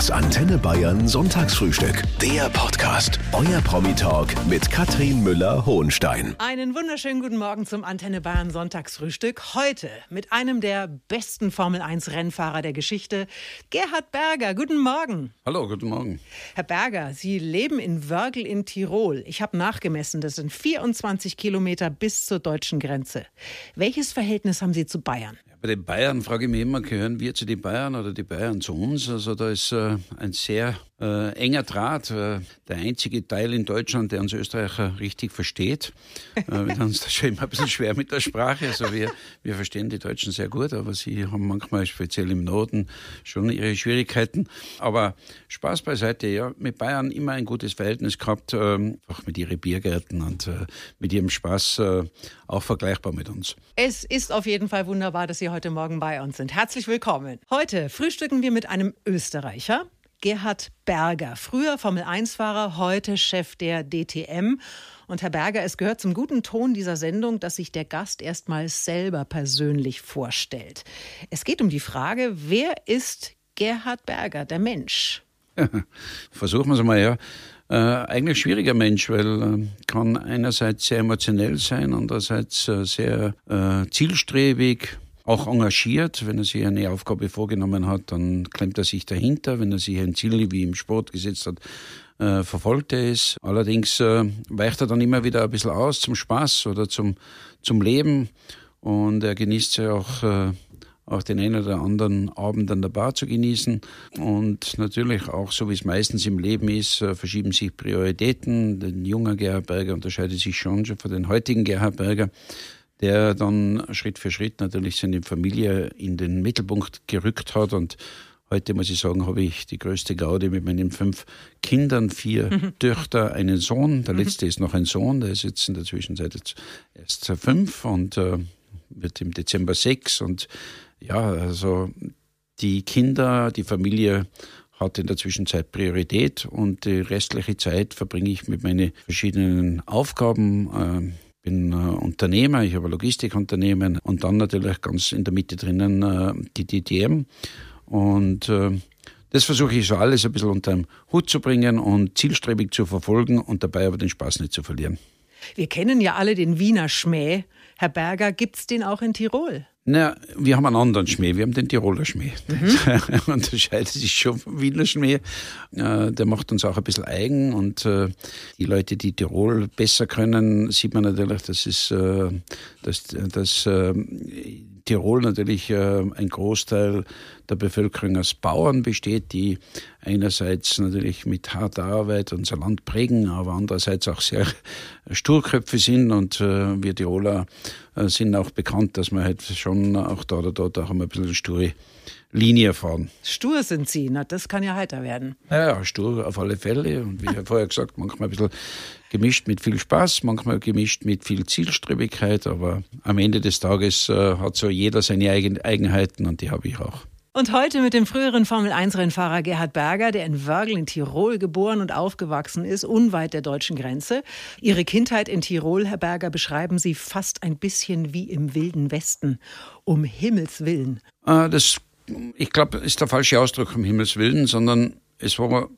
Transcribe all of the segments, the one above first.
Das Antenne Bayern Sonntagsfrühstück. Der Podcast. Euer Promi-Talk mit Katrin Müller-Hohenstein. Einen wunderschönen guten Morgen zum Antenne Bayern Sonntagsfrühstück. Heute mit einem der besten Formel 1 Rennfahrer der Geschichte, Gerhard Berger. Guten Morgen. Hallo, guten Morgen. Herr Berger, Sie leben in Wörgl in Tirol. Ich habe nachgemessen, das sind 24 Kilometer bis zur deutschen Grenze. Welches Verhältnis haben Sie zu Bayern? Bei den Bayern frage ich mich immer, gehören wir zu den Bayern oder die Bayern zu uns? Also da ist äh, ein sehr äh, enger Draht. Äh, der einzige Teil in Deutschland, der uns Österreicher richtig versteht. Äh, wir haben uns da schon immer ein bisschen schwer mit der Sprache. Also wir, wir verstehen die Deutschen sehr gut, aber sie haben manchmal, speziell im Norden, schon ihre Schwierigkeiten. Aber Spaß beiseite, ja, mit Bayern immer ein gutes Verhältnis gehabt, äh, auch mit ihren Biergärten und äh, mit ihrem Spaß äh, auch vergleichbar mit uns. Es ist auf jeden Fall wunderbar, dass Sie heute Morgen bei uns sind. Herzlich willkommen. Heute frühstücken wir mit einem Österreicher. Gerhard Berger, früher Formel-1-Fahrer, heute Chef der DTM. Und Herr Berger, es gehört zum guten Ton dieser Sendung, dass sich der Gast erstmals selber persönlich vorstellt. Es geht um die Frage, wer ist Gerhard Berger, der Mensch? Versuchen wir es mal, ja. Äh, eigentlich schwieriger Mensch, weil äh, kann einerseits sehr emotionell sein, andererseits äh, sehr äh, zielstrebig, auch engagiert. Wenn er sich eine Aufgabe vorgenommen hat, dann klemmt er sich dahinter. Wenn er sich ein Ziel wie im Sport gesetzt hat, äh, verfolgt er es. Allerdings äh, weicht er dann immer wieder ein bisschen aus zum Spaß oder zum, zum Leben. Und er genießt ja auch, äh, auch den einen oder anderen Abend an der Bar zu genießen. Und natürlich auch, so wie es meistens im Leben ist, äh, verschieben sich Prioritäten. Der junge Gerhard Berger unterscheidet sich schon schon von den heutigen Gerhard Berger der dann Schritt für Schritt natürlich seine Familie in den Mittelpunkt gerückt hat. Und heute muss ich sagen, habe ich die größte Gaude mit meinen fünf Kindern, vier mhm. Töchter, einen Sohn. Der mhm. letzte ist noch ein Sohn, der ist jetzt in der Zwischenzeit jetzt erst fünf und äh, wird im Dezember sechs. Und ja, also die Kinder, die Familie hat in der Zwischenzeit Priorität und die restliche Zeit verbringe ich mit meinen verschiedenen Aufgaben. Äh, bin äh, Unternehmer, ich habe ein Logistikunternehmen und dann natürlich ganz in der Mitte drinnen äh, die DTM. Und äh, das versuche ich so alles ein bisschen unter den Hut zu bringen und zielstrebig zu verfolgen und dabei aber den Spaß nicht zu verlieren. Wir kennen ja alle den Wiener Schmäh. Herr Berger, gibt es den auch in Tirol? Na, wir haben einen anderen Schmäh, wir haben den Tiroler Schmäh. Mhm. Der unterscheidet sich schon vom Wiener Schmäh. Äh, der macht uns auch ein bisschen eigen und äh, die Leute, die Tirol besser können, sieht man natürlich, dass es, äh, dass, dass Tirol natürlich ein Großteil der Bevölkerung aus Bauern besteht, die einerseits natürlich mit harter Arbeit unser Land prägen, aber andererseits auch sehr Sturköpfe sind. Und wir Tiroler sind auch bekannt, dass wir halt schon auch da oder dort auch ein bisschen sture Linie fahren. Stur sind Sie, na, das kann ja heiter werden. Ja, stur auf alle Fälle. Und wie ich vorher gesagt, manchmal ein bisschen gemischt mit viel Spaß, manchmal gemischt mit viel Zielstrebigkeit, aber am Ende des Tages äh, hat so jeder seine Eigenheiten und die habe ich auch. Und heute mit dem früheren Formel-1-Rennfahrer Gerhard Berger, der in Wörgl in Tirol geboren und aufgewachsen ist, unweit der deutschen Grenze. Ihre Kindheit in Tirol, Herr Berger, beschreiben Sie fast ein bisschen wie im Wilden Westen. Um Himmels Willen. Ah, das, ich glaube, ist der falsche Ausdruck, um Himmels Willen, sondern es war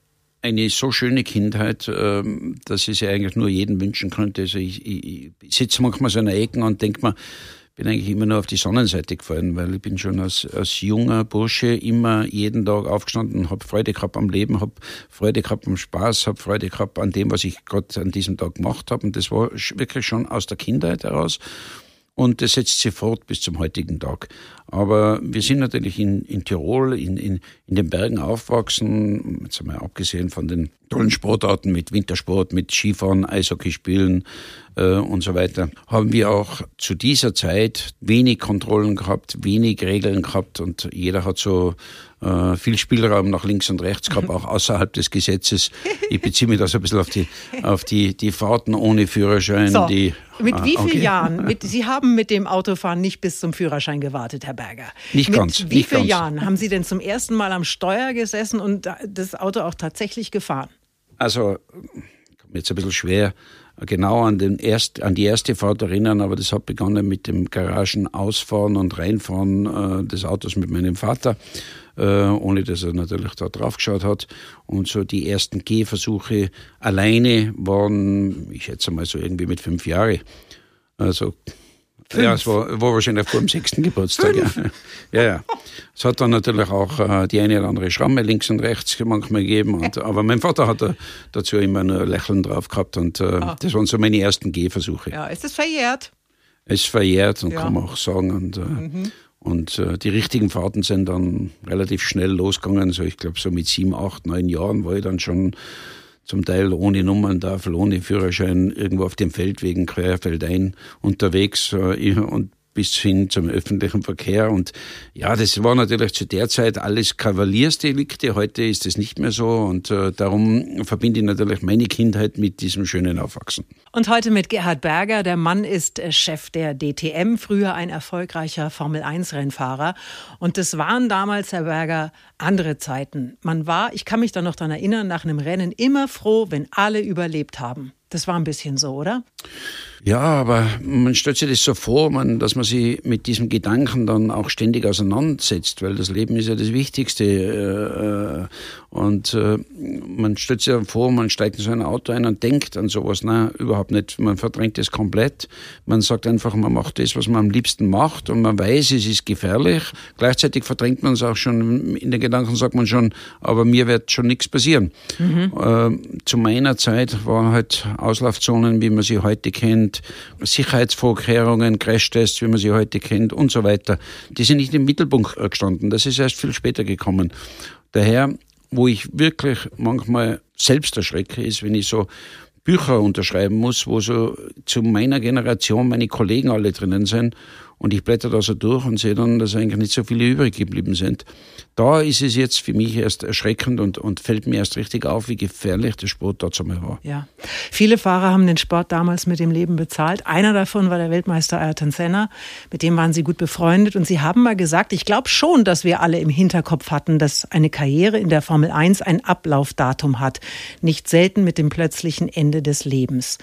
eine so schöne Kindheit, ähm, dass ich sie eigentlich nur jedem wünschen könnte. Also ich, ich, ich sitze manchmal so in der Ecke und denke mir, bin eigentlich immer nur auf die Sonnenseite gefallen, weil ich bin schon als, als junger Bursche immer jeden Tag aufgestanden, habe Freude gehabt am Leben, habe Freude gehabt am Spaß, habe Freude gehabt an dem, was ich gerade an diesem Tag gemacht habe. Und das war wirklich schon aus der Kindheit heraus. Und das setzt sich fort bis zum heutigen Tag. Aber wir sind natürlich in, in Tirol, in, in, in den Bergen aufgewachsen, jetzt einmal abgesehen von den tollen Sportarten mit Wintersport, mit Skifahren, Eishockey spielen äh, und so weiter, haben wir auch zu dieser Zeit wenig Kontrollen gehabt, wenig Regeln gehabt und jeder hat so äh, viel Spielraum nach links und rechts gehabt, auch außerhalb des Gesetzes. Ich beziehe mich da so ein bisschen auf die, auf die, die Fahrten ohne Führerschein. So, die, mit wie vielen okay. Jahren? Mit, Sie haben mit dem Autofahren nicht bis zum Führerschein gewartet, Herr Berger. Nicht mit ganz. Wie vielen Jahren haben Sie denn zum ersten Mal am Steuer gesessen und das Auto auch tatsächlich gefahren? Also, jetzt ein bisschen schwer genau an, den erst, an die erste Fahrt erinnern, aber das hat begonnen mit dem Garagen ausfahren und reinfahren äh, des Autos mit meinem Vater. Äh, ohne dass er natürlich da drauf geschaut hat. Und so die ersten Gehversuche alleine waren, ich schätze mal so irgendwie mit fünf Jahren. Also Fünf. Ja, es war, war wahrscheinlich vor dem sechsten Geburtstag. Ja. ja, ja. Es hat dann natürlich auch äh, die eine oder andere Schramme links und rechts manchmal gegeben. Und, aber mein Vater hat da, dazu immer nur Lächeln drauf gehabt und äh, ah. das waren so meine ersten Gehversuche. Ja, ist das verjährt? Es ist verjährt und ja. kann man auch sagen. Und, äh, mhm. Und äh, die richtigen Fahrten sind dann relativ schnell losgegangen. So, ich glaube, so mit sieben, acht, neun Jahren war ich dann schon zum Teil ohne Nummerntafel, ohne Führerschein, irgendwo auf dem Feldwegen querfeldein unterwegs äh, und bis hin zum öffentlichen Verkehr. Und ja, das war natürlich zu der Zeit alles Kavaliersdelikte. Heute ist es nicht mehr so. Und äh, darum verbinde ich natürlich meine Kindheit mit diesem schönen Aufwachsen. Und heute mit Gerhard Berger. Der Mann ist äh, Chef der DTM, früher ein erfolgreicher Formel-1-Rennfahrer. Und das waren damals, Herr Berger, andere Zeiten. Man war, ich kann mich da noch daran erinnern, nach einem Rennen immer froh, wenn alle überlebt haben. Das war ein bisschen so, oder? Ja, aber man stellt sich das so vor, man, dass man sich mit diesem Gedanken dann auch ständig auseinandersetzt, weil das Leben ist ja das Wichtigste. Äh, äh und äh, man stellt sich ja vor, man steigt in so ein Auto ein und denkt an sowas. Nein, überhaupt nicht. Man verdrängt es komplett. Man sagt einfach, man macht das, was man am liebsten macht und man weiß, es ist gefährlich. Gleichzeitig verdrängt man es auch schon. In den Gedanken sagt man schon, aber mir wird schon nichts passieren. Mhm. Äh, zu meiner Zeit waren halt Auslaufzonen, wie man sie heute kennt, Sicherheitsvorkehrungen, Crashtests, wie man sie heute kennt und so weiter. Die sind nicht im Mittelpunkt gestanden. Das ist erst viel später gekommen. Daher wo ich wirklich manchmal selbst erschrecke, ist, wenn ich so Bücher unterschreiben muss, wo so zu meiner Generation meine Kollegen alle drinnen sind und ich blätter da so durch und sehe dann, dass eigentlich nicht so viele übrig geblieben sind. Da ist es jetzt für mich erst erschreckend und, und fällt mir erst richtig auf, wie gefährlich der Sport dazu mal war. Ja. Viele Fahrer haben den Sport damals mit dem Leben bezahlt. Einer davon war der Weltmeister Ayrton Senna. Mit dem waren sie gut befreundet und sie haben mal gesagt, ich glaube schon, dass wir alle im Hinterkopf hatten, dass eine Karriere in der Formel 1 ein Ablaufdatum hat. Nicht selten mit dem plötzlichen Ende des Lebens.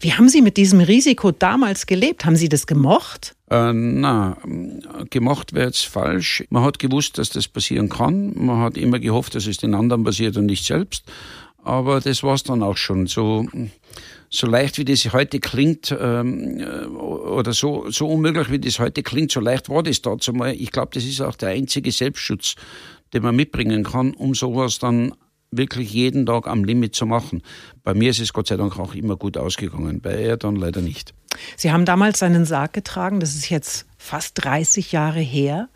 Wie haben Sie mit diesem Risiko damals gelebt? Haben Sie das gemocht? Äh, na, gemacht wäre jetzt falsch. Man hat gewusst, dass das passieren kann. Man hat immer gehofft, dass es den anderen passiert und nicht selbst. Aber das war es dann auch schon. So, so leicht wie das heute klingt, ähm, oder so, so unmöglich wie das heute klingt, so leicht war das dazu mal. Ich glaube, das ist auch der einzige Selbstschutz, den man mitbringen kann, um sowas dann wirklich jeden Tag am Limit zu machen. Bei mir ist es Gott sei Dank auch immer gut ausgegangen, bei er dann leider nicht. Sie haben damals seinen Sarg getragen, das ist jetzt fast 30 Jahre her.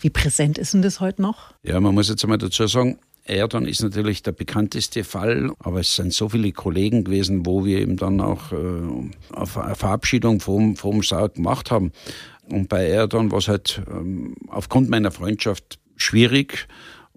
Wie präsent ist denn das heute noch? Ja, man muss jetzt einmal dazu sagen, Erdon ist natürlich der bekannteste Fall, aber es sind so viele Kollegen gewesen, wo wir eben dann auch äh, eine Verabschiedung vom, vom Sarg gemacht haben. Und bei Erdon war es halt ähm, aufgrund meiner Freundschaft schwierig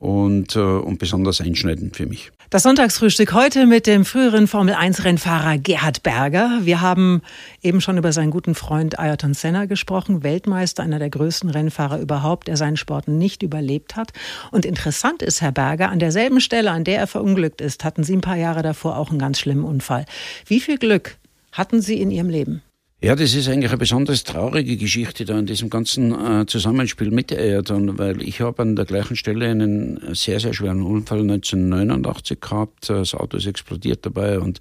und, äh, und besonders einschneidend für mich. Das Sonntagsfrühstück heute mit dem früheren Formel-1-Rennfahrer Gerhard Berger. Wir haben eben schon über seinen guten Freund Ayrton Senna gesprochen, Weltmeister, einer der größten Rennfahrer überhaupt, der seinen Sport nicht überlebt hat. Und interessant ist, Herr Berger, an derselben Stelle, an der er verunglückt ist, hatten Sie ein paar Jahre davor auch einen ganz schlimmen Unfall. Wie viel Glück hatten Sie in Ihrem Leben? Ja, das ist eigentlich eine besonders traurige Geschichte da in diesem ganzen äh, Zusammenspiel mit der Ayrton, weil ich habe an der gleichen Stelle einen sehr, sehr schweren Unfall 1989 gehabt. Das Auto ist explodiert dabei und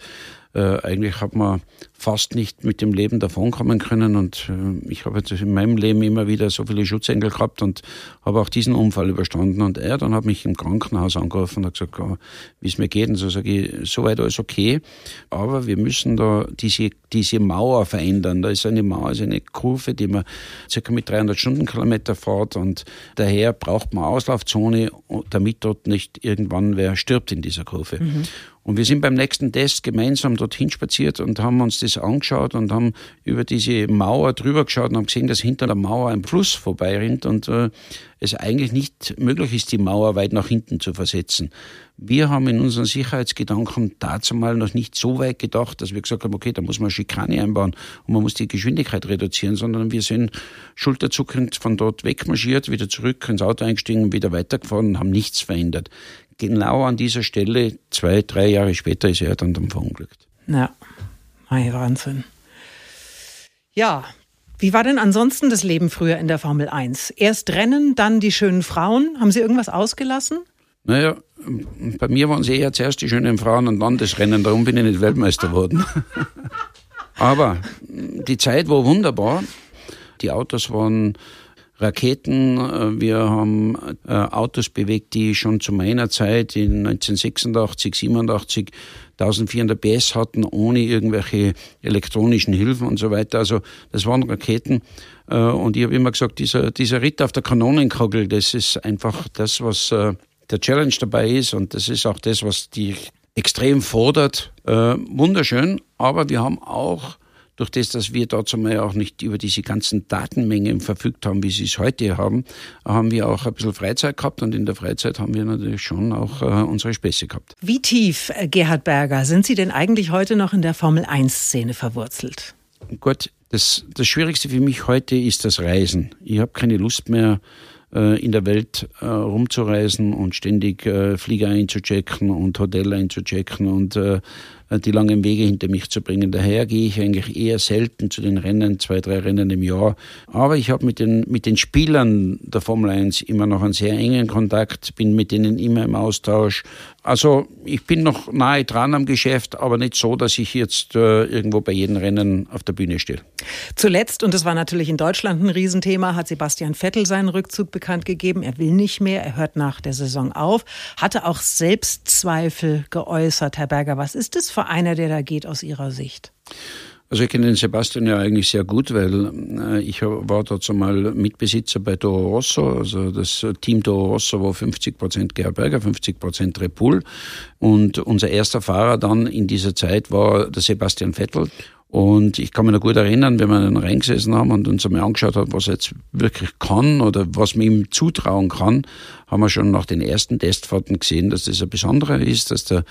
äh, eigentlich hat man fast nicht mit dem Leben davonkommen können. Und äh, ich habe in meinem Leben immer wieder so viele Schutzengel gehabt und habe auch diesen Unfall überstanden. Und er dann hat mich im Krankenhaus angerufen und hat gesagt, oh, wie es mir geht. Und so sage ich, soweit alles okay. Aber wir müssen da diese, diese Mauer verändern. Da ist eine Mauer, ist eine Kurve, die man circa mit 300 Stundenkilometer fährt. Und daher braucht man Auslaufzone, damit dort nicht irgendwann wer stirbt in dieser Kurve. Mhm. Und wir sind beim nächsten Test gemeinsam dorthin spaziert und haben uns das angeschaut und haben über diese Mauer drüber geschaut und haben gesehen, dass hinter der Mauer ein Fluss vorbeirinnt und äh, es eigentlich nicht möglich ist, die Mauer weit nach hinten zu versetzen. Wir haben in unseren Sicherheitsgedanken dazu mal noch nicht so weit gedacht, dass wir gesagt haben, okay, da muss man Schikane einbauen und man muss die Geschwindigkeit reduzieren, sondern wir sind schulterzuckend von dort wegmarschiert, wieder zurück ins Auto eingestiegen, wieder weitergefahren und haben nichts verändert genau an dieser Stelle, zwei, drei Jahre später, ist er dann, dann verunglückt. Ja, mein Wahnsinn. Ja, Wie war denn ansonsten das Leben früher in der Formel 1? Erst Rennen, dann die schönen Frauen. Haben Sie irgendwas ausgelassen? Naja, bei mir waren es eher zuerst die schönen Frauen und dann das Rennen. Darum bin ich nicht Weltmeister geworden. Aber die Zeit war wunderbar. Die Autos waren Raketen. Wir haben äh, Autos bewegt, die schon zu meiner Zeit in 1986, 87 1400 PS hatten, ohne irgendwelche elektronischen Hilfen und so weiter. Also das waren Raketen. Äh, und ich habe immer gesagt, dieser, dieser Ritt auf der Kanonenkugel, das ist einfach das, was äh, der Challenge dabei ist. Und das ist auch das, was die extrem fordert. Wunderschön. Aber wir haben auch durch das, dass wir dort einmal auch nicht über diese ganzen Datenmengen verfügt haben, wie sie es heute haben, haben wir auch ein bisschen Freizeit gehabt und in der Freizeit haben wir natürlich schon auch äh, unsere Späße gehabt. Wie tief, äh, Gerhard Berger, sind Sie denn eigentlich heute noch in der Formel-1-Szene verwurzelt? Gut, das, das Schwierigste für mich heute ist das Reisen. Ich habe keine Lust mehr, äh, in der Welt äh, rumzureisen und ständig äh, Flieger einzuchecken und Hotel einzuchecken und äh, die langen Wege hinter mich zu bringen. Daher gehe ich eigentlich eher selten zu den Rennen, zwei, drei Rennen im Jahr. Aber ich habe mit den, mit den Spielern der Formel 1 immer noch einen sehr engen Kontakt, bin mit denen immer im Austausch. Also ich bin noch nahe dran am Geschäft, aber nicht so, dass ich jetzt äh, irgendwo bei jedem Rennen auf der Bühne stehe. Zuletzt, und das war natürlich in Deutschland ein Riesenthema, hat Sebastian Vettel seinen Rückzug bekannt gegeben. Er will nicht mehr, er hört nach der Saison auf, hatte auch Selbstzweifel geäußert. Herr Berger, was ist das für für einer, der da geht aus Ihrer Sicht? Also ich kenne den Sebastian ja eigentlich sehr gut, weil äh, ich war dort einmal Mitbesitzer bei Toro Rosso. Also das Team Toro Rosso war 50 Prozent Gerhard Berger, 50 Prozent Repul. Und unser erster Fahrer dann in dieser Zeit war der Sebastian Vettel. Und ich kann mich noch gut erinnern, wenn wir dann reingesessen haben und uns einmal angeschaut haben, was er jetzt wirklich kann oder was man ihm zutrauen kann, haben wir schon nach den ersten Testfahrten gesehen, dass das ein Besonderer ist, dass der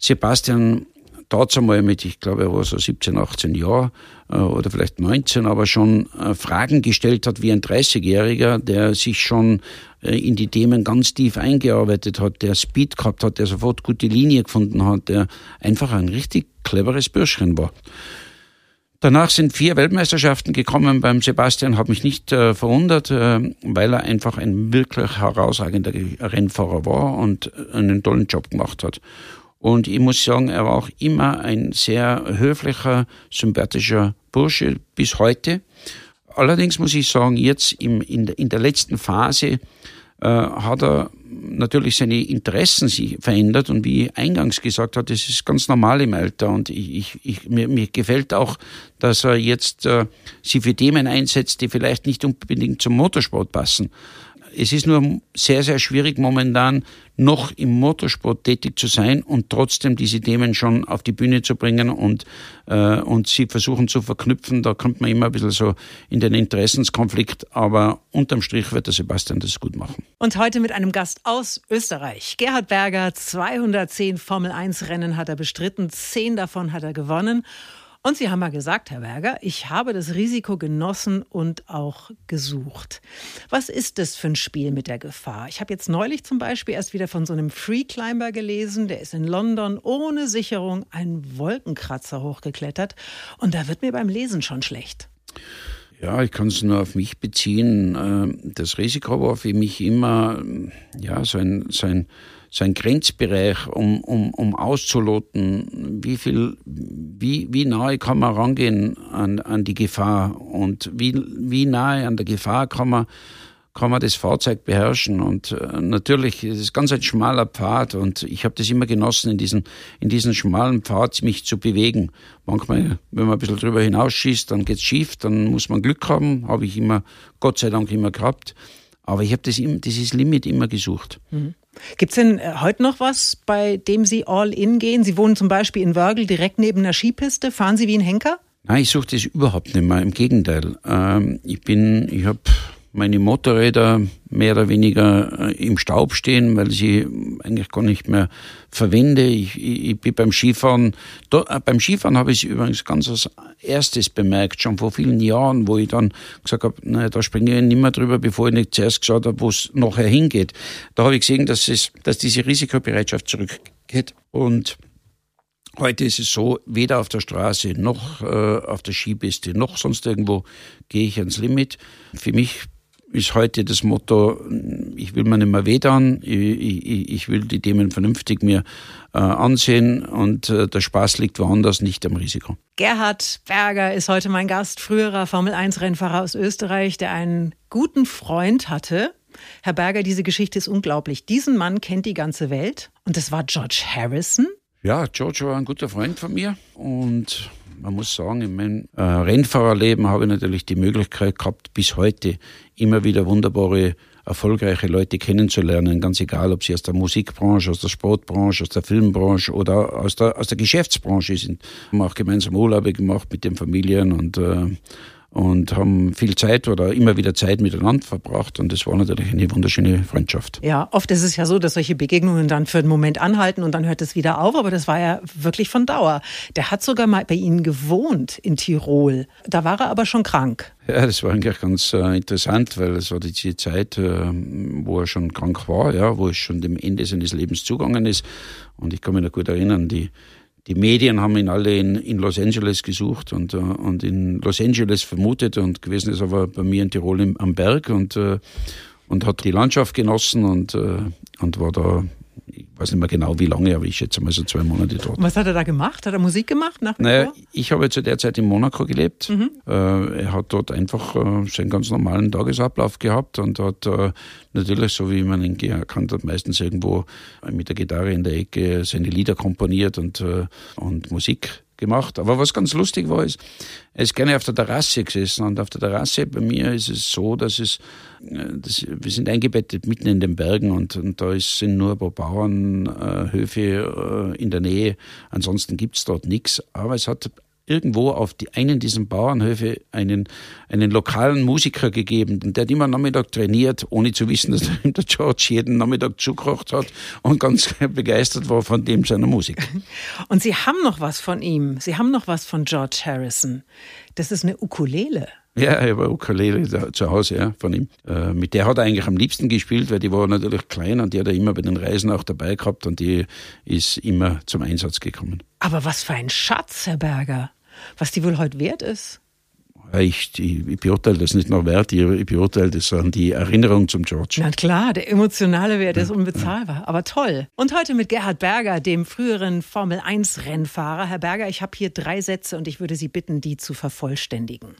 Sebastian dort einmal mit, ich glaube, er war so 17, 18 Jahre äh, oder vielleicht 19, aber schon äh, Fragen gestellt hat wie ein 30-Jähriger, der sich schon äh, in die Themen ganz tief eingearbeitet hat, der Speed gehabt hat, der sofort gute Linie gefunden hat, der einfach ein richtig cleveres Bürschchen war. Danach sind vier Weltmeisterschaften gekommen beim Sebastian, hat mich nicht äh, verwundert, äh, weil er einfach ein wirklich herausragender Rennfahrer war und einen tollen Job gemacht hat. Und ich muss sagen, er war auch immer ein sehr höflicher, sympathischer Bursche bis heute. Allerdings muss ich sagen, jetzt im, in, in der letzten Phase äh, hat er natürlich seine Interessen sich verändert und wie ich eingangs gesagt habe, das ist ganz normal im Alter und ich, ich, ich, mir, mir gefällt auch, dass er jetzt äh, sich für Themen einsetzt, die vielleicht nicht unbedingt zum Motorsport passen. Es ist nur sehr, sehr schwierig momentan noch im Motorsport tätig zu sein und trotzdem diese Themen schon auf die Bühne zu bringen und, äh, und sie versuchen zu verknüpfen. Da kommt man immer ein bisschen so in den Interessenskonflikt, aber unterm Strich wird der Sebastian das gut machen. Und heute mit einem Gast aus Österreich. Gerhard Berger, 210 Formel 1 Rennen hat er bestritten, zehn davon hat er gewonnen. Und Sie haben mal gesagt, Herr Berger, ich habe das Risiko genossen und auch gesucht. Was ist das für ein Spiel mit der Gefahr? Ich habe jetzt neulich zum Beispiel erst wieder von so einem Freeclimber gelesen, der ist in London ohne Sicherung einen Wolkenkratzer hochgeklettert. Und da wird mir beim Lesen schon schlecht. Ja, ich kann es nur auf mich beziehen. Ähm, das Risiko war für mich immer ja, so ein, so ein so ein Grenzbereich, um, um, um auszuloten, wie viel, wie, wie nahe kann man rangehen an, an die Gefahr und wie, wie nahe an der Gefahr kann man, kann man das Fahrzeug beherrschen. Und äh, natürlich, es ist ganz ein schmaler Pfad und ich habe das immer genossen, in diesen, in diesen schmalen Pfad mich zu bewegen. Manchmal, wenn man ein bisschen drüber hinausschießt, dann geht's schief, dann muss man Glück haben, habe ich immer, Gott sei Dank immer gehabt. Aber ich habe das, dieses Limit immer gesucht. Mhm. Gibt es denn äh, heute noch was, bei dem Sie all in gehen? Sie wohnen zum Beispiel in Wörgl direkt neben einer Skipiste. Fahren Sie wie ein Henker? Nein, ich suche das überhaupt nicht mehr. Im Gegenteil. Ähm, ich bin, ich habe meine Motorräder mehr oder weniger äh, im Staub stehen, weil sie eigentlich gar nicht mehr verwende. Ich, ich, ich bin beim Skifahren, da, äh, beim Skifahren habe ich übrigens ganz als erstes bemerkt, schon vor vielen Jahren, wo ich dann gesagt habe, naja, da springe ich nicht mehr drüber, bevor ich nicht zuerst geschaut habe, wo es nachher hingeht. Da habe ich gesehen, dass, es, dass diese Risikobereitschaft zurückgeht und Heute ist es so, weder auf der Straße noch äh, auf der Skipiste noch sonst irgendwo gehe ich ans Limit. Für mich ist heute das Motto, ich will mir nicht mehr wehtun, ich, ich, ich will die Themen vernünftig mir äh, ansehen und äh, der Spaß liegt woanders, nicht am Risiko. Gerhard Berger ist heute mein Gast, früherer Formel-1-Rennfahrer aus Österreich, der einen guten Freund hatte. Herr Berger, diese Geschichte ist unglaublich. Diesen Mann kennt die ganze Welt und das war George Harrison. Ja, George war ein guter Freund von mir und man muss sagen, in meinem äh, Rennfahrerleben habe ich natürlich die Möglichkeit gehabt, bis heute immer wieder wunderbare, erfolgreiche Leute kennenzulernen, ganz egal, ob sie aus der Musikbranche, aus der Sportbranche, aus der Filmbranche oder aus der, aus der Geschäftsbranche sind. Wir haben auch gemeinsam Urlaube gemacht mit den Familien und äh, und haben viel Zeit oder immer wieder Zeit miteinander verbracht und das war natürlich eine wunderschöne Freundschaft. Ja, oft ist es ja so, dass solche Begegnungen dann für einen Moment anhalten und dann hört es wieder auf, aber das war ja wirklich von Dauer. Der hat sogar mal bei Ihnen gewohnt in Tirol. Da war er aber schon krank. Ja, das war eigentlich ganz äh, interessant, weil es war die Zeit, äh, wo er schon krank war, ja, wo es schon dem Ende seines Lebens zugegangen ist. Und ich kann mich noch gut erinnern, die die Medien haben ihn alle in, in Los Angeles gesucht und, uh, und in Los Angeles vermutet und gewesen ist aber bei mir in Tirol im, am Berg und, uh, und hat die Landschaft genossen und, uh, und war da weiß nicht mehr genau wie lange, aber ich schätze mal so zwei Monate dort. Was hat er da gemacht? Hat er Musik gemacht? Nach naja, ich habe zu der Zeit in Monaco gelebt. Mhm. Äh, er hat dort einfach äh, seinen ganz normalen Tagesablauf gehabt und hat äh, natürlich, so wie man ihn erkannt hat, meistens irgendwo mit der Gitarre in der Ecke seine Lieder komponiert und, und Musik gemacht. Aber was ganz lustig war, ist, er ist gerne auf der Terrasse gesessen und auf der Terrasse bei mir ist es so, dass es, äh, dass, wir sind eingebettet mitten in den Bergen und, und da sind nur ein paar Bauernhöfe äh, in der Nähe. Ansonsten gibt es dort nichts. Aber es hat irgendwo auf die, einen dieser Bauernhöfe einen, einen lokalen Musiker gegeben, der hat immer Nachmittag trainiert, ohne zu wissen, dass der George jeden Nachmittag zugekocht hat und ganz begeistert war von dem seiner Musik. Und Sie haben noch was von ihm. Sie haben noch was von George Harrison. Das ist eine Ukulele. Ja, ich habe Ukulele da, zu Hause ja, von ihm. Äh, mit der hat er eigentlich am liebsten gespielt, weil die war natürlich klein und die hat er immer bei den Reisen auch dabei gehabt und die ist immer zum Einsatz gekommen. Aber was für ein Schatz, Herr Berger. Was die wohl heute wert ist? Ich, ich, ich, beurteile das nicht nach Wert, ich, beurteile das an die Erinnerung zum George. Na klar, der emotionale Wert ist unbezahlbar, ja. aber toll. Und heute mit Gerhard Berger, dem früheren Formel-1-Rennfahrer. Herr Berger, ich habe hier drei Sätze und ich würde Sie bitten, die zu vervollständigen.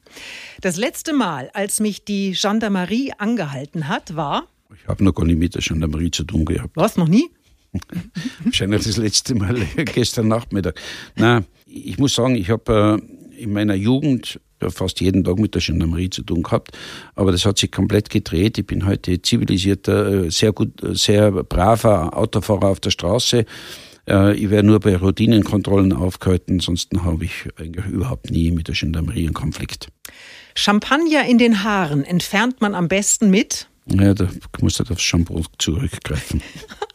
Das letzte Mal, als mich die Gendarmerie angehalten hat, war... Ich habe noch gar nicht mit der Gendarmerie zu tun gehabt. Was, noch nie? Wahrscheinlich das letzte Mal gestern Nachmittag. Na, ich muss sagen, ich habe äh, in meiner Jugend fast jeden Tag mit der Gendarmerie zu tun gehabt. Aber das hat sich komplett gedreht. Ich bin heute zivilisierter, äh, sehr gut, äh, sehr braver Autofahrer auf der Straße. Äh, ich werde nur bei Routinenkontrollen aufgehalten, sonst habe ich eigentlich überhaupt nie mit der Gendarmerie einen Konflikt. Champagner in den Haaren entfernt man am besten mit? Ja, da muss du aufs Shampoo zurückgreifen.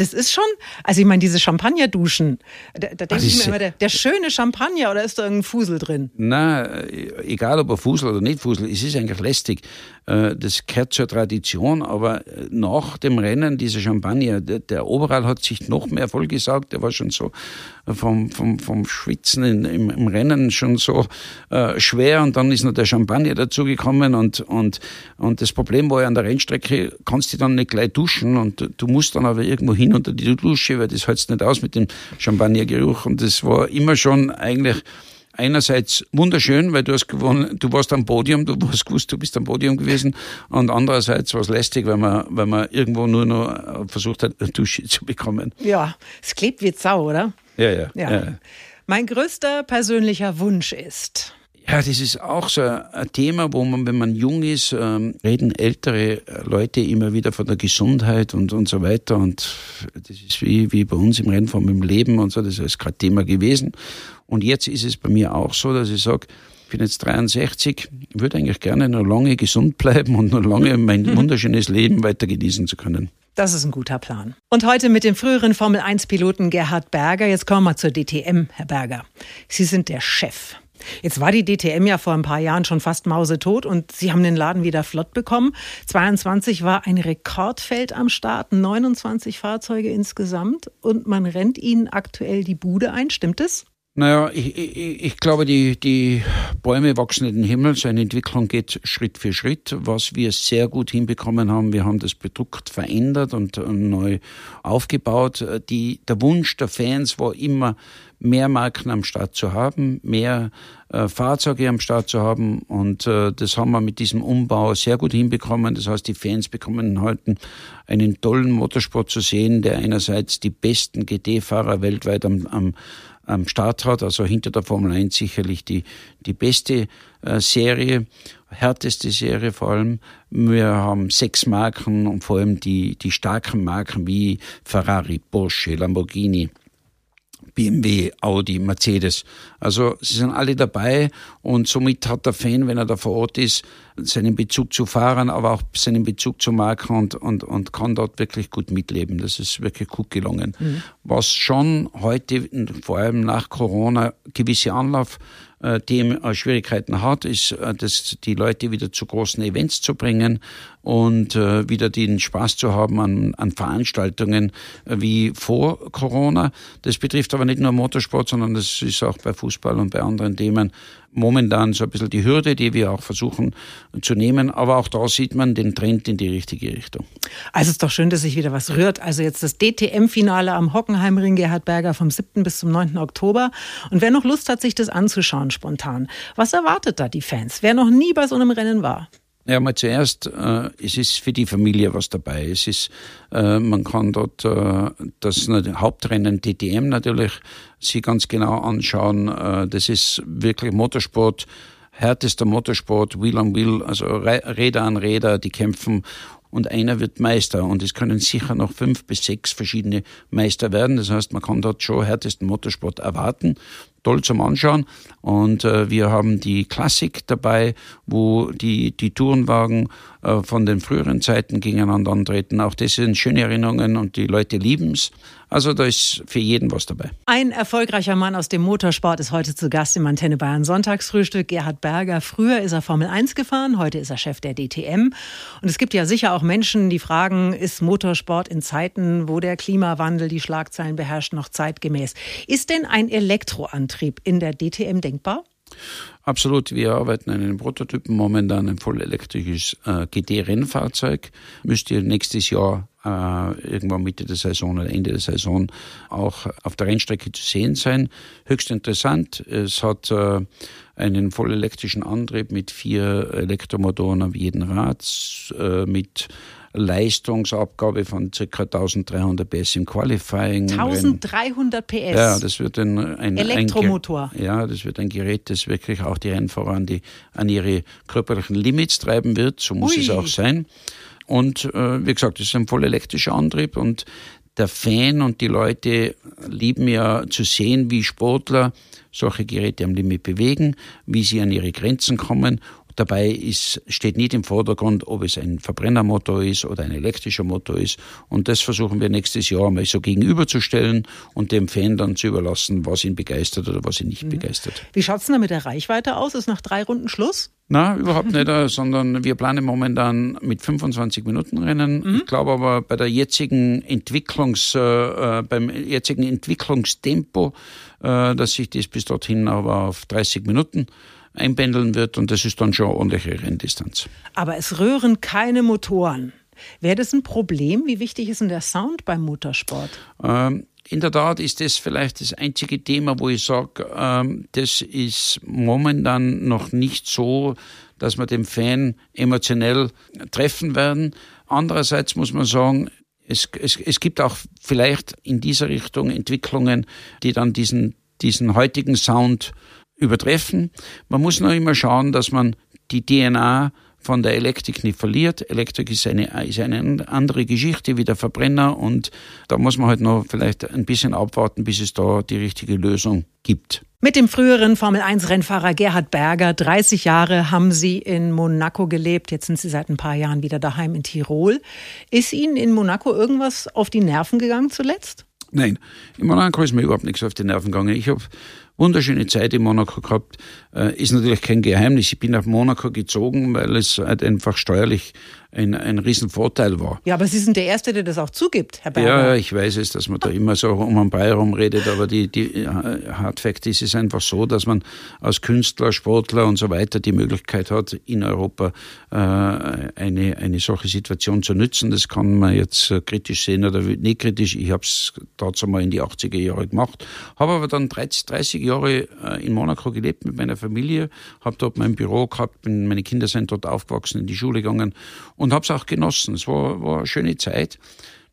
Das ist schon, also ich meine, diese Champagnerduschen, da, da denke also ich mir immer, der, der, schöne Champagner oder ist da irgendein Fusel drin? Na, egal ob er Fusel oder nicht Fusel, es ist eigentlich lästig. Äh, das gehört zur Tradition, aber äh, nach dem Rennen, dieser Champagner, der, der Oberall hat sich noch mehr vollgesaugt, der war schon so äh, vom, vom, vom Schwitzen in, im, im, Rennen schon so äh, schwer und dann ist noch der Champagner dazugekommen und, und, und das Problem war ja an der Rennstrecke, kannst du dann nicht gleich duschen und du musst dann aber irgendwo hin unter die Dusche, weil das hältst nicht aus mit dem Champagnergeruch und das war immer schon eigentlich einerseits wunderschön, weil du hast gewonnen, du warst am Podium, du hast gewusst, du bist am Podium gewesen und andererseits war es lästig, weil man, weil man irgendwo nur noch versucht hat, eine Dusche zu bekommen. Ja, es klebt wie Sau, oder? Ja, ja. ja. ja. Mein größter persönlicher Wunsch ist, ja, das ist auch so ein Thema, wo man, wenn man jung ist, ähm, reden ältere Leute immer wieder von der Gesundheit und, und so weiter. Und das ist wie, wie bei uns im Rennform im Leben und so, das ist gerade Thema gewesen. Und jetzt ist es bei mir auch so, dass ich sage, ich bin jetzt 63, würde eigentlich gerne noch lange gesund bleiben und noch lange mein wunderschönes Leben weiter genießen zu können. Das ist ein guter Plan. Und heute mit dem früheren Formel-1-Piloten Gerhard Berger. Jetzt kommen wir zur DTM, Herr Berger. Sie sind der Chef. Jetzt war die DTM ja vor ein paar Jahren schon fast mausetot und Sie haben den Laden wieder flott bekommen. 22 war ein Rekordfeld am Start, 29 Fahrzeuge insgesamt und man rennt Ihnen aktuell die Bude ein, stimmt es? Naja, ich, ich, ich glaube, die, die Bäume wachsen in den Himmel. So eine Entwicklung geht Schritt für Schritt. Was wir sehr gut hinbekommen haben, wir haben das bedruckt verändert und neu aufgebaut. Die, der Wunsch der Fans war immer, mehr Marken am Start zu haben, mehr äh, Fahrzeuge am Start zu haben. Und äh, das haben wir mit diesem Umbau sehr gut hinbekommen. Das heißt, die Fans bekommen heute einen tollen Motorsport zu sehen, der einerseits die besten GT-Fahrer weltweit am, am am Start hat. Also hinter der Formel 1 sicherlich die, die beste äh, Serie, härteste Serie vor allem. Wir haben sechs Marken und vor allem die, die starken Marken wie Ferrari, Porsche, Lamborghini, BMW, Audi, Mercedes. Also sie sind alle dabei und somit hat der Fan, wenn er da vor Ort ist, seinen Bezug zu Fahrern, aber auch seinen Bezug zu Marken und, und, und kann dort wirklich gut mitleben. Das ist wirklich gut gelungen. Mhm. Was schon heute, vor allem nach Corona, gewisse Anlauf äh, Themen, äh, Schwierigkeiten hat, ist, äh, das, die Leute wieder zu großen Events zu bringen und äh, wieder den Spaß zu haben an, an Veranstaltungen äh, wie vor Corona. Das betrifft aber nicht nur Motorsport, sondern das ist auch bei Fußball und bei anderen Themen momentan so ein bisschen die Hürde, die wir auch versuchen zu nehmen. Aber auch da sieht man den Trend in die richtige Richtung. Also es ist doch schön, dass sich wieder was rührt. Also jetzt das DTM-Finale am Hockenheimring Gerhard Berger vom 7. bis zum 9. Oktober. Und wer noch Lust hat, sich das anzuschauen spontan, was erwartet da die Fans? Wer noch nie bei so einem Rennen war? Ja, mal zuerst, äh, es ist für die Familie was dabei. Es ist, äh, man kann dort äh, das Hauptrennen DTM natürlich sich ganz genau anschauen. Äh, das ist wirklich Motorsport, härtester Motorsport, Wheel on Wheel, also Räder an Räder, die kämpfen und einer wird Meister. Und es können sicher noch fünf bis sechs verschiedene Meister werden. Das heißt, man kann dort schon härtesten Motorsport erwarten toll zum Anschauen. Und äh, wir haben die Klassik dabei, wo die, die Tourenwagen äh, von den früheren Zeiten gegeneinander antreten. Auch das sind schöne Erinnerungen und die Leute lieben es. Also da ist für jeden was dabei. Ein erfolgreicher Mann aus dem Motorsport ist heute zu Gast im Antenne Bayern Sonntagsfrühstück. Gerhard Berger. Früher ist er Formel 1 gefahren, heute ist er Chef der DTM. Und es gibt ja sicher auch Menschen, die fragen, ist Motorsport in Zeiten, wo der Klimawandel die Schlagzeilen beherrscht, noch zeitgemäß? Ist denn ein Elektroantrieb in der DTM denkbar? Absolut, wir arbeiten an einem Prototypen momentan, ein voll elektrisches äh, GT-Rennfahrzeug. Müsste nächstes Jahr äh, irgendwann Mitte der Saison oder Ende der Saison auch auf der Rennstrecke zu sehen sein. Höchst interessant. Es hat äh, einen voll elektrischen Antrieb mit vier Elektromotoren auf jedem Rad, äh, mit Leistungsabgabe von ca. 1300 PS im Qualifying. 1300 PS? Ja, das wird ein, ein Elektromotor. Ein, ja, das wird ein Gerät, das wirklich auch die Rennfahrer an, die, an ihre körperlichen Limits treiben wird. So muss Ui. es auch sein. Und äh, wie gesagt, es ist ein voll elektrischer Antrieb und der Fan und die Leute lieben ja zu sehen, wie Sportler solche Geräte am Limit bewegen, wie sie an ihre Grenzen kommen Dabei ist, steht nicht im Vordergrund, ob es ein Verbrennermotor ist oder ein elektrischer Motor ist. Und das versuchen wir nächstes Jahr mal so gegenüberzustellen und dem Fan dann zu überlassen, was ihn begeistert oder was ihn nicht mhm. begeistert. Wie schaut es denn mit der Reichweite aus? Ist nach drei Runden Schluss? Na, überhaupt nicht, äh, sondern wir planen momentan mit 25 Minuten Rennen. Mhm. Ich glaube aber bei der jetzigen Entwicklungs, äh, äh, beim jetzigen Entwicklungstempo, äh, dass sich das bis dorthin aber auf 30 Minuten einpendeln wird und das ist dann schon eine ordentliche Renndistanz. Aber es rühren keine Motoren. Wäre das ein Problem? Wie wichtig ist denn der Sound beim Motorsport? Ähm, in der Tat ist das vielleicht das einzige Thema, wo ich sage, ähm, das ist momentan noch nicht so, dass wir den Fan emotionell treffen werden. Andererseits muss man sagen, es, es, es gibt auch vielleicht in dieser Richtung Entwicklungen, die dann diesen, diesen heutigen Sound übertreffen. Man muss nur immer schauen, dass man die DNA von der Elektrik nicht verliert. Elektrik ist eine, ist eine andere Geschichte wie der Verbrenner und da muss man halt noch vielleicht ein bisschen abwarten, bis es da die richtige Lösung gibt. Mit dem früheren Formel-1-Rennfahrer Gerhard Berger, 30 Jahre haben Sie in Monaco gelebt, jetzt sind Sie seit ein paar Jahren wieder daheim in Tirol. Ist Ihnen in Monaco irgendwas auf die Nerven gegangen zuletzt? Nein, in Monaco ist mir überhaupt nichts auf die Nerven gegangen. Ich habe wunderschöne Zeit in Monaco gehabt. Äh, ist natürlich kein Geheimnis. Ich bin nach Monaco gezogen, weil es halt einfach steuerlich ein, ein Riesenvorteil war. Ja, aber Sie sind der Erste, der das auch zugibt, Herr Berger. Ja, ich weiß es, dass man da immer so um einen Brei herum redet, aber die, die Hard Fact ist es einfach so, dass man als Künstler, Sportler und so weiter die Möglichkeit hat, in Europa äh, eine, eine solche Situation zu nützen. Das kann man jetzt äh, kritisch sehen oder nicht kritisch. Ich habe es dazu mal in die 80er Jahre gemacht, habe aber dann 30, 30 Jahre äh, in Monaco gelebt mit meiner Familie, habe dort mein Büro gehabt, meine Kinder sind dort aufgewachsen, in die Schule gegangen und habe es auch genossen. Es war, war eine schöne Zeit.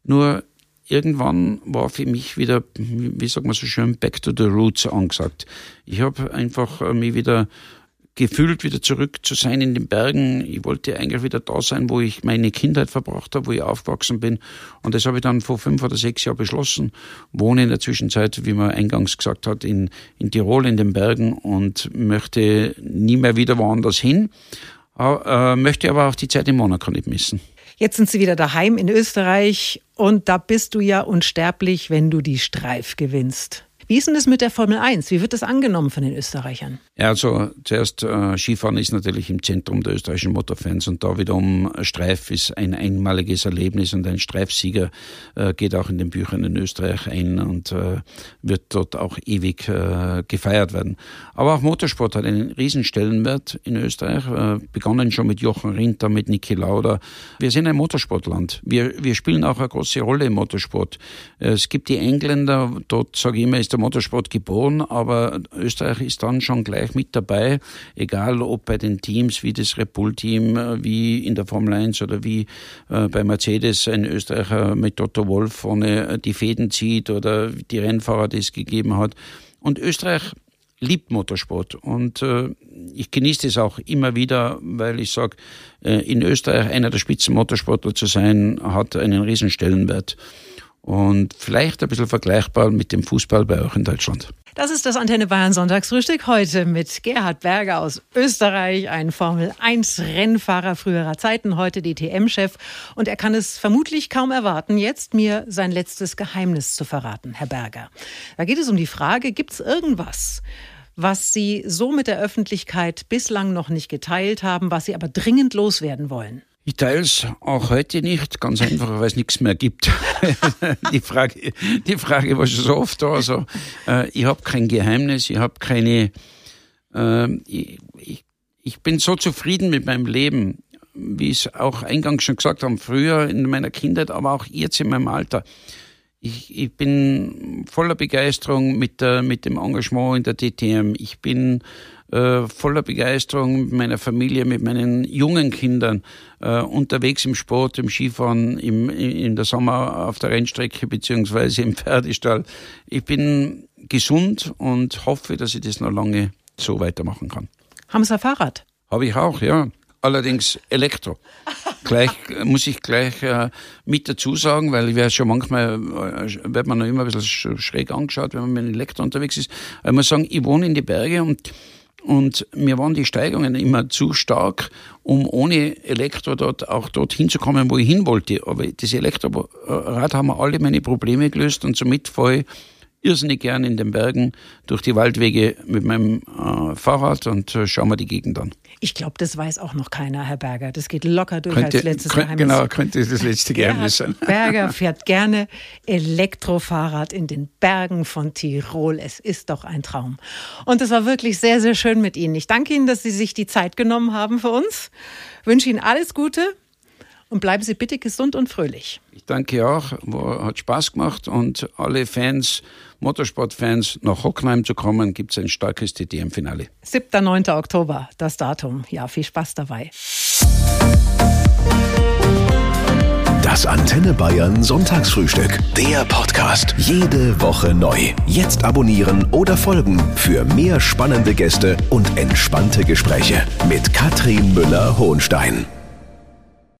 Nur irgendwann war für mich wieder, wie sagt man so schön, back to the roots angesagt. Ich habe einfach äh, mich wieder gefühlt, wieder zurück zu sein in den Bergen. Ich wollte eigentlich wieder da sein, wo ich meine Kindheit verbracht habe, wo ich aufgewachsen bin. Und das habe ich dann vor fünf oder sechs Jahren beschlossen. Wohne in der Zwischenzeit, wie man eingangs gesagt hat, in, in Tirol in den Bergen und möchte nie mehr wieder woanders hin äh, möchte aber auch die Zeit in Monaco nicht missen. Jetzt sind Sie wieder daheim in Österreich und da bist du ja unsterblich, wenn du die Streif gewinnst. Wie ist denn das mit der Formel 1? Wie wird das angenommen von den Österreichern? Ja, also zuerst äh, Skifahren ist natürlich im Zentrum der österreichischen Motorfans und da wiederum Streif ist ein einmaliges Erlebnis und ein Streifsieger äh, geht auch in den Büchern in Österreich ein und äh, wird dort auch ewig äh, gefeiert werden. Aber auch Motorsport hat einen Riesenstellenwert in Österreich, äh, begonnen schon mit Jochen Rinter, mit Niki Lauda. Wir sind ein Motorsportland. Wir, wir spielen auch eine große Rolle im Motorsport. Es gibt die Engländer, dort sage ich immer, ist der Motorsport geboren, aber Österreich ist dann schon gleich mit dabei, egal ob bei den Teams wie das Red Bull Team, äh, wie in der Formel 1 oder wie äh, bei Mercedes ein Österreicher mit Toto Wolf vorne äh, die Fäden zieht oder die Rennfahrer, die es gegeben hat. Und Österreich liebt Motorsport und äh, ich genieße es auch immer wieder, weil ich sage, äh, in Österreich einer der Spitzenmotorsportler zu sein, hat einen Riesenstellenwert und vielleicht ein bisschen vergleichbar mit dem Fußball bei euch in Deutschland. Das ist das Antenne Bayern Sonntagsfrühstück heute mit Gerhard Berger aus Österreich, ein Formel 1 Rennfahrer früherer Zeiten, heute DTM-Chef. Und er kann es vermutlich kaum erwarten, jetzt mir sein letztes Geheimnis zu verraten, Herr Berger. Da geht es um die Frage, gibt es irgendwas, was Sie so mit der Öffentlichkeit bislang noch nicht geteilt haben, was Sie aber dringend loswerden wollen? Ich teile es auch heute nicht, ganz einfach, weil es nichts mehr gibt. die, Frage, die Frage war schon so oft da. Also, äh, ich habe kein Geheimnis, ich habe keine. Äh, ich, ich, ich bin so zufrieden mit meinem Leben, wie ich es auch eingangs schon gesagt habe, früher in meiner Kindheit, aber auch jetzt in meinem Alter. Ich, ich bin voller Begeisterung mit, der, mit dem Engagement in der DTM. Ich bin äh, voller Begeisterung mit meiner Familie, mit meinen jungen Kindern äh, unterwegs im Sport, im Skifahren, im, in der Sommer auf der Rennstrecke beziehungsweise im Pferdestall. Ich bin gesund und hoffe, dass ich das noch lange so weitermachen kann. Haben Sie ein Fahrrad? Habe ich auch, ja. Allerdings Elektro. gleich muss ich gleich äh, mit dazu sagen, weil ich werde schon manchmal äh, wird man noch immer ein bisschen schräg angeschaut, wenn man mit Elektro unterwegs ist. Ich muss sagen, ich wohne in die Berge und und mir waren die Steigungen immer zu stark, um ohne Elektro dort auch dorthin zu kommen, wo ich hin wollte. Aber das Elektrorad haben wir alle meine Probleme gelöst und somit ich irrsinnig gern in den Bergen durch die Waldwege mit meinem äh, Fahrrad und äh, schauen wir die Gegend an. Ich glaube, das weiß auch noch keiner, Herr Berger. Das geht locker durch könnte, als letztes könnte, Geheimnis. Genau, könnte das letzte Geheimnis sein. Berger fährt gerne Elektrofahrrad in den Bergen von Tirol. Es ist doch ein Traum. Und es war wirklich sehr, sehr schön mit Ihnen. Ich danke Ihnen, dass Sie sich die Zeit genommen haben für uns. Ich wünsche Ihnen alles Gute und bleiben Sie bitte gesund und fröhlich. Ich danke auch, hat Spaß gemacht und alle Fans, Motorsportfans, nach Hockenheim zu kommen, gibt es ein starkes DTM-Finale. 7. 9. Oktober, das Datum. Ja, viel Spaß dabei. Das Antenne Bayern Sonntagsfrühstück. Der Podcast. Jede Woche neu. Jetzt abonnieren oder folgen für mehr spannende Gäste und entspannte Gespräche mit Katrin Müller-Hohenstein.